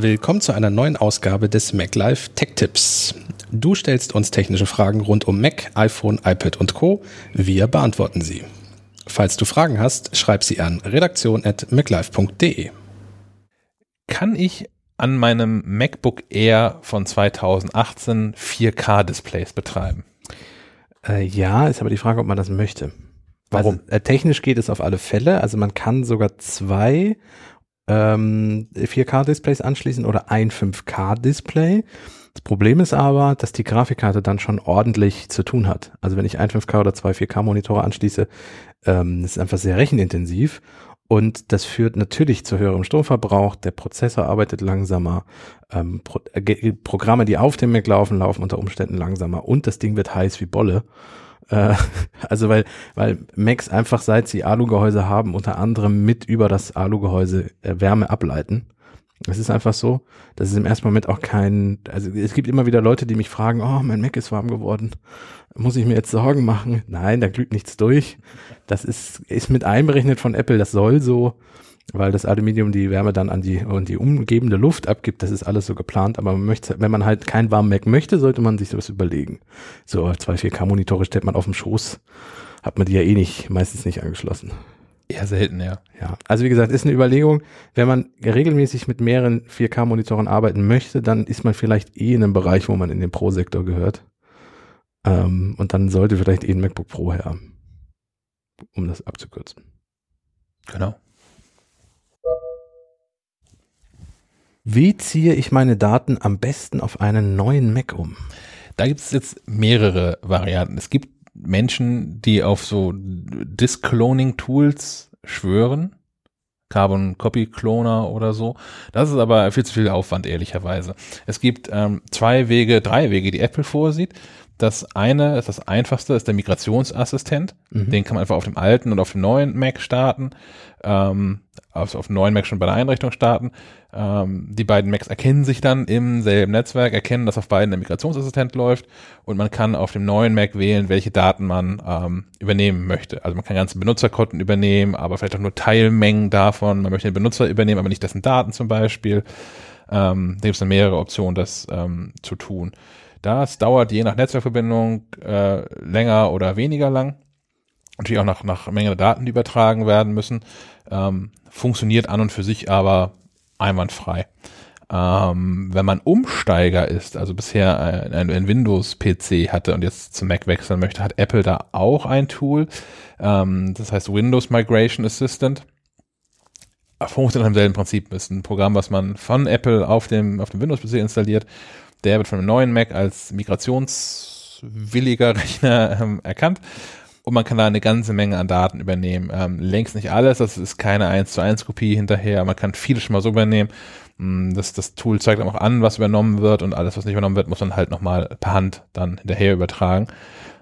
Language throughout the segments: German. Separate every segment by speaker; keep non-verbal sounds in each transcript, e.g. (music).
Speaker 1: Willkommen zu einer neuen Ausgabe des Mac Live Tech Tips. Du stellst uns technische Fragen rund um Mac, iPhone, iPad und Co. Wir beantworten sie. Falls du Fragen hast, schreib sie an redaktion.maclive.de.
Speaker 2: Kann ich an meinem MacBook Air von 2018 4K-Displays betreiben?
Speaker 3: Äh, ja, ist aber die Frage, ob man das möchte. Warum? Also, äh, technisch geht es auf alle Fälle. Also man kann sogar zwei ähm, 4K-Displays anschließen oder ein 5K-Display. Das Problem ist aber, dass die Grafikkarte dann schon ordentlich zu tun hat. Also wenn ich ein 5K oder zwei 4K-Monitore anschließe, ähm, ist einfach sehr rechenintensiv und das führt natürlich zu höherem Stromverbrauch. Der Prozessor arbeitet langsamer. Ähm, Pro äh, Programme, die auf dem Mac laufen, laufen unter Umständen langsamer und das Ding wird heiß wie Bolle. Äh, (laughs) also weil, weil Macs einfach seit sie Alugehäuse haben, unter anderem mit über das Alugehäuse äh, Wärme ableiten. Es ist einfach so, dass es im ersten Moment auch kein, also es gibt immer wieder Leute, die mich fragen, oh, mein Mac ist warm geworden. Muss ich mir jetzt Sorgen machen? Nein, da glüht nichts durch. Das ist, ist mit einberechnet von Apple, das soll so weil das Aluminium die Wärme dann an die, und die umgebende Luft abgibt. Das ist alles so geplant, aber man möchte, wenn man halt keinen warmen Mac möchte, sollte man sich sowas überlegen. So, zwei 4K-Monitore stellt man auf dem Schoß, hat man die ja eh nicht, meistens nicht angeschlossen.
Speaker 2: Eher selten, ja.
Speaker 3: Ja, also wie gesagt, ist eine Überlegung. Wenn man regelmäßig mit mehreren 4K-Monitoren arbeiten möchte, dann ist man vielleicht eh in einem Bereich, wo man in den Pro-Sektor gehört. Ähm, und dann sollte vielleicht eh ein MacBook Pro her, um das abzukürzen.
Speaker 2: Genau.
Speaker 3: Wie ziehe ich meine Daten am besten auf einen neuen Mac um?
Speaker 2: Da gibt es jetzt mehrere Varianten. Es gibt Menschen, die auf so Disk-Cloning-Tools schwören. Carbon Copy Cloner oder so. Das ist aber viel zu viel Aufwand, ehrlicherweise. Es gibt ähm, zwei Wege, drei Wege, die Apple vorsieht. Das eine ist das einfachste, ist der Migrationsassistent. Mhm. Den kann man einfach auf dem alten und auf dem neuen Mac starten. Ähm, also auf dem neuen Mac schon bei der Einrichtung starten. Ähm, die beiden Macs erkennen sich dann im selben Netzwerk, erkennen, dass auf beiden der Migrationsassistent läuft und man kann auf dem neuen Mac wählen, welche Daten man ähm, übernehmen möchte. Also man kann ganze Benutzerkonten übernehmen, aber vielleicht auch nur Teilmengen davon. Man möchte den Benutzer übernehmen, aber nicht dessen Daten zum Beispiel. Ähm, da gibt es dann mehrere Optionen, das ähm, zu tun. Das dauert je nach Netzwerkverbindung äh, länger oder weniger lang. Natürlich auch nach, nach Menge der Daten, die übertragen werden müssen. Ähm, funktioniert an und für sich aber einwandfrei. Ähm, wenn man Umsteiger ist, also bisher ein, ein Windows-PC hatte und jetzt zum Mac wechseln möchte, hat Apple da auch ein Tool. Ähm, das heißt Windows Migration Assistant. Funktioniert im selben Prinzip. Ist ein Programm, was man von Apple auf dem, auf dem Windows-PC installiert. Der wird von einem neuen Mac als migrationswilliger (laughs) Rechner ähm, erkannt und man kann da eine ganze Menge an Daten übernehmen. Ähm, längst nicht alles, das ist keine 1 zu 1 Kopie hinterher, man kann vieles schon mal so übernehmen. Mm, das, das Tool zeigt auch an, was übernommen wird und alles, was nicht übernommen wird, muss man halt nochmal per Hand dann hinterher übertragen.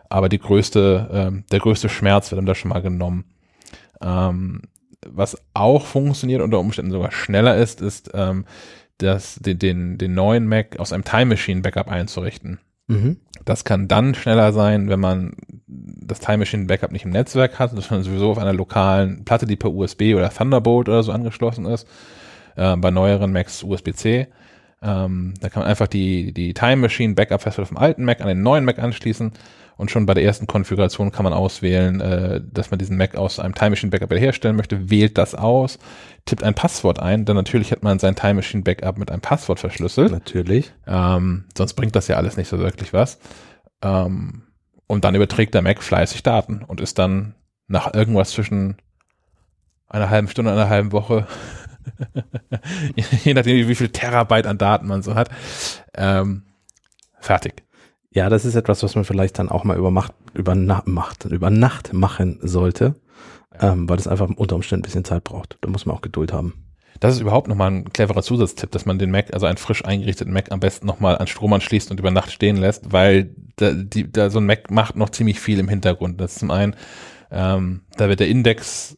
Speaker 2: Aber die größte, ähm, der größte Schmerz wird dann da schon mal genommen. Ähm, was auch funktioniert, unter Umständen sogar schneller ist, ist ähm, das, den, den, den neuen Mac aus einem Time Machine Backup einzurichten. Mhm. Das kann dann schneller sein, wenn man das Time Machine Backup nicht im Netzwerk hat, sondern sowieso auf einer lokalen Platte, die per USB oder Thunderbolt oder so angeschlossen ist. Äh, bei neueren Macs USB-C. Ähm, da kann man einfach die, die Time Machine Backup Festplatte vom alten Mac an den neuen Mac anschließen und schon bei der ersten Konfiguration kann man auswählen, äh, dass man diesen Mac aus einem Time Machine Backup wiederherstellen möchte, wählt das aus, tippt ein Passwort ein, denn natürlich hat man sein Time Machine Backup mit einem Passwort verschlüsselt.
Speaker 3: Natürlich.
Speaker 2: Ähm, sonst bringt das ja alles nicht so wirklich was. Ähm, und dann überträgt der Mac fleißig Daten und ist dann nach irgendwas zwischen einer halben Stunde und einer halben Woche, (laughs) je nachdem, wie viel Terabyte an Daten man so hat, ähm, fertig.
Speaker 3: Ja, das ist etwas, was man vielleicht dann auch mal über, Macht, über, Nacht, über Nacht machen sollte, ähm, weil das einfach unter Umständen ein bisschen Zeit braucht. Da muss man auch Geduld haben.
Speaker 2: Das ist überhaupt nochmal ein cleverer Zusatztipp, dass man den Mac, also einen frisch eingerichteten Mac am besten nochmal an Strom anschließt und über Nacht stehen lässt, weil da, die, da so ein Mac macht noch ziemlich viel im Hintergrund. Das ist zum einen, ähm, da wird der Index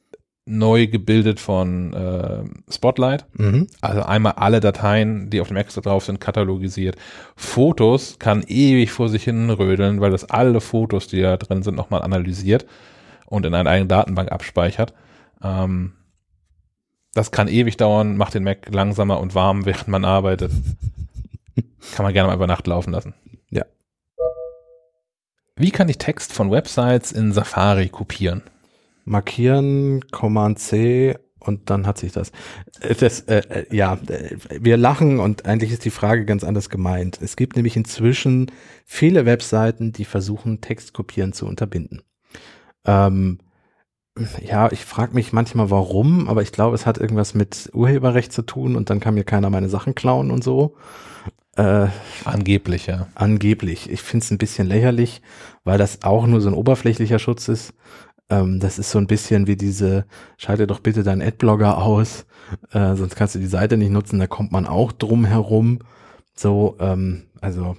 Speaker 2: neu gebildet von äh, Spotlight. Mhm. Also einmal alle Dateien, die auf dem Mac drauf sind, katalogisiert. Fotos kann ewig vor sich hin rödeln, weil das alle Fotos, die da drin sind, nochmal analysiert und in eine eigene Datenbank abspeichert. Ähm, Das kann ewig dauern, macht den Mac langsamer und warm, während man arbeitet. (laughs) kann man gerne mal über Nacht laufen lassen.
Speaker 3: Ja.
Speaker 2: Wie kann ich Text von Websites in Safari kopieren?
Speaker 3: Markieren, Command C und dann hat sich das. Äh, das äh, äh, ja, äh, wir lachen und eigentlich ist die Frage ganz anders gemeint. Es gibt nämlich inzwischen viele Webseiten, die versuchen, Textkopieren zu unterbinden. Ähm, ja, ich frage mich manchmal warum, aber ich glaube, es hat irgendwas mit Urheberrecht zu tun und dann kann mir keiner meine Sachen klauen und so.
Speaker 2: Äh, angeblich, ja.
Speaker 3: Angeblich. Ich finde es ein bisschen lächerlich, weil das auch nur so ein oberflächlicher Schutz ist. Ähm, das ist so ein bisschen wie diese, schalte doch bitte deinen Adblogger aus, äh, sonst kannst du die Seite nicht nutzen, da kommt man auch drum herum. So, ähm, also.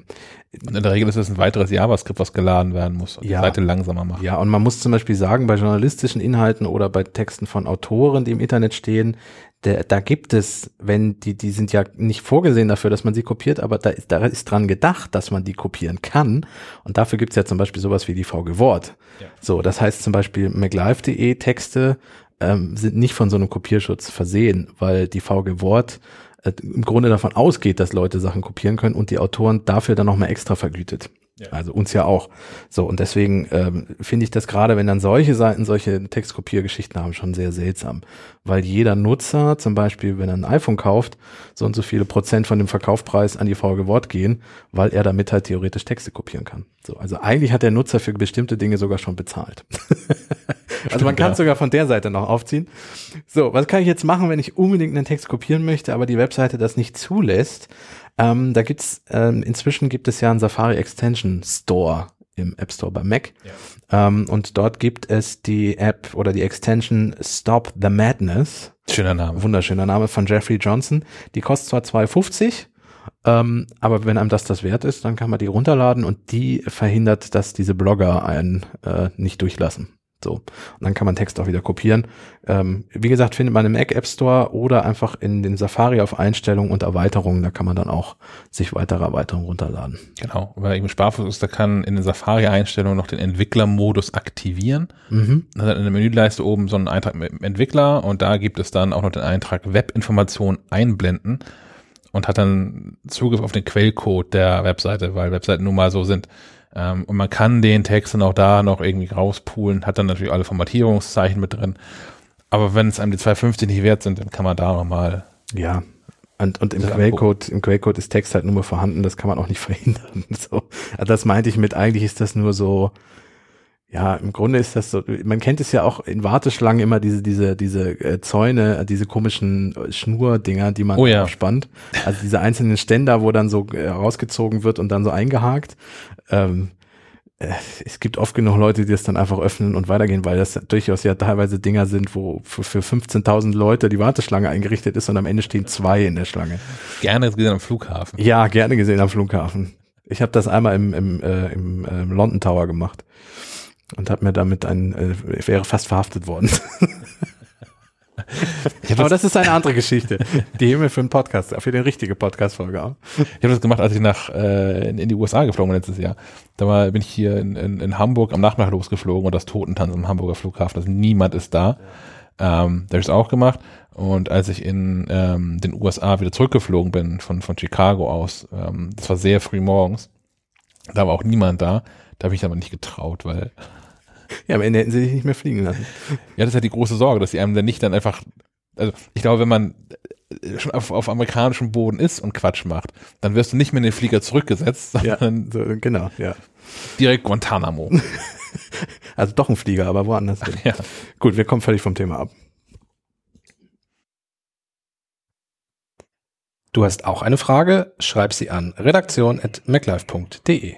Speaker 2: Und in der Regel ist es ein weiteres JavaScript, was geladen werden muss und
Speaker 3: ja,
Speaker 2: die Seite langsamer macht.
Speaker 3: Ja, und man muss zum Beispiel sagen, bei journalistischen Inhalten oder bei Texten von Autoren, die im Internet stehen, der, da gibt es, wenn die, die sind ja nicht vorgesehen dafür, dass man sie kopiert, aber da ist, da ist dran gedacht, dass man die kopieren kann. Und dafür gibt es ja zum Beispiel sowas wie die VG Wort. Ja. So, das heißt zum Beispiel MacLive.de Texte ähm, sind nicht von so einem Kopierschutz versehen, weil die VG Wort äh, im Grunde davon ausgeht, dass Leute Sachen kopieren können und die Autoren dafür dann nochmal extra vergütet. Ja. Also uns ja auch. So, und deswegen ähm, finde ich das gerade, wenn dann solche Seiten solche Textkopiergeschichten haben, schon sehr seltsam. Weil jeder Nutzer, zum Beispiel, wenn er ein iPhone kauft, so und so viele Prozent von dem Verkaufspreis an die VG Wort gehen, weil er damit halt theoretisch Texte kopieren kann. So, also eigentlich hat der Nutzer für bestimmte Dinge sogar schon bezahlt. (laughs) also man kann es ja. sogar von der Seite noch aufziehen. So, was kann ich jetzt machen, wenn ich unbedingt einen Text kopieren möchte, aber die Webseite das nicht zulässt? Ähm, da gibt's ähm, inzwischen gibt es ja einen Safari Extension Store im App Store bei Mac. Ja. Ähm, und dort gibt es die App oder die Extension Stop the Madness.
Speaker 2: Schöner Name.
Speaker 3: Wunderschöner Name von Jeffrey Johnson. Die kostet zwar 2,50, ähm, aber wenn einem das das wert ist, dann kann man die runterladen und die verhindert, dass diese Blogger einen äh, nicht durchlassen. So. Und dann kann man Text auch wieder kopieren. Ähm, wie gesagt, findet man im Mac App Store oder einfach in den Safari auf Einstellungen und Erweiterungen. Da kann man dann auch sich weitere Erweiterungen runterladen.
Speaker 2: Genau. Weil eben Sparfuchs ist, da kann in den Safari-Einstellungen noch den Entwicklermodus aktivieren. Mhm. Dann hat in der Menüleiste oben so einen Eintrag mit Entwickler und da gibt es dann auch noch den Eintrag Webinformation einblenden und hat dann Zugriff auf den Quellcode der Webseite, weil Webseiten nun mal so sind ähm, und man kann den Text dann auch da noch irgendwie rauspulen, hat dann natürlich alle Formatierungszeichen mit drin. Aber wenn es einem die 250 nicht wert sind, dann kann man da nochmal.
Speaker 3: Ja. Und, und im Quellcode, im Quellcode ist Text halt nur mal vorhanden, das kann man auch nicht (laughs) verhindern. So. Also das meinte ich mit, eigentlich ist das nur so, ja, im Grunde ist das so, man kennt es ja auch in Warteschlangen immer diese, diese, diese äh, Zäune, diese komischen Schnurdinger, die man
Speaker 2: oh ja.
Speaker 3: spannt. Also diese einzelnen Ständer, wo dann so äh, rausgezogen wird und dann so eingehakt. Ähm, äh, es gibt oft genug Leute, die das dann einfach öffnen und weitergehen, weil das durchaus ja teilweise Dinger sind, wo für, für 15.000 Leute die Warteschlange eingerichtet ist und am Ende stehen zwei in der Schlange.
Speaker 2: Gerne gesehen am Flughafen.
Speaker 3: Ja, gerne gesehen am Flughafen. Ich habe das einmal im, im, äh, im äh, London Tower gemacht und habe mir damit ein, äh, wäre fast verhaftet worden. (laughs) Aber das ist eine andere Geschichte. Die Himmel für einen Podcast, für den richtige Podcast-Folge auch.
Speaker 2: Ich habe das gemacht, als ich nach äh, in, in, die USA geflogen bin letztes Jahr. Da war, bin ich hier in, in, in Hamburg am Nachmittag losgeflogen und das Totentanz am Hamburger Flughafen. Also niemand ist da. Ja. Ähm, da habe ich es auch gemacht. Und als ich in ähm, den USA wieder zurückgeflogen bin von, von Chicago aus, ähm, das war sehr früh morgens, da war auch niemand da. Da habe ich aber nicht getraut, weil
Speaker 3: ja, am Ende hätten sie dich nicht mehr fliegen lassen.
Speaker 2: Ja, das ist ja die große Sorge, dass sie einem dann nicht dann einfach, also ich glaube, wenn man schon auf, auf amerikanischem Boden ist und Quatsch macht, dann wirst du nicht mehr in den Flieger zurückgesetzt,
Speaker 3: sondern ja, so, genau, ja.
Speaker 2: Direkt Guantanamo. (laughs)
Speaker 3: also doch ein Flieger, aber woanders. Ach, ja. Gut, wir kommen völlig vom Thema ab.
Speaker 1: Du hast auch eine Frage? Schreib sie an redaktion.maclife.de.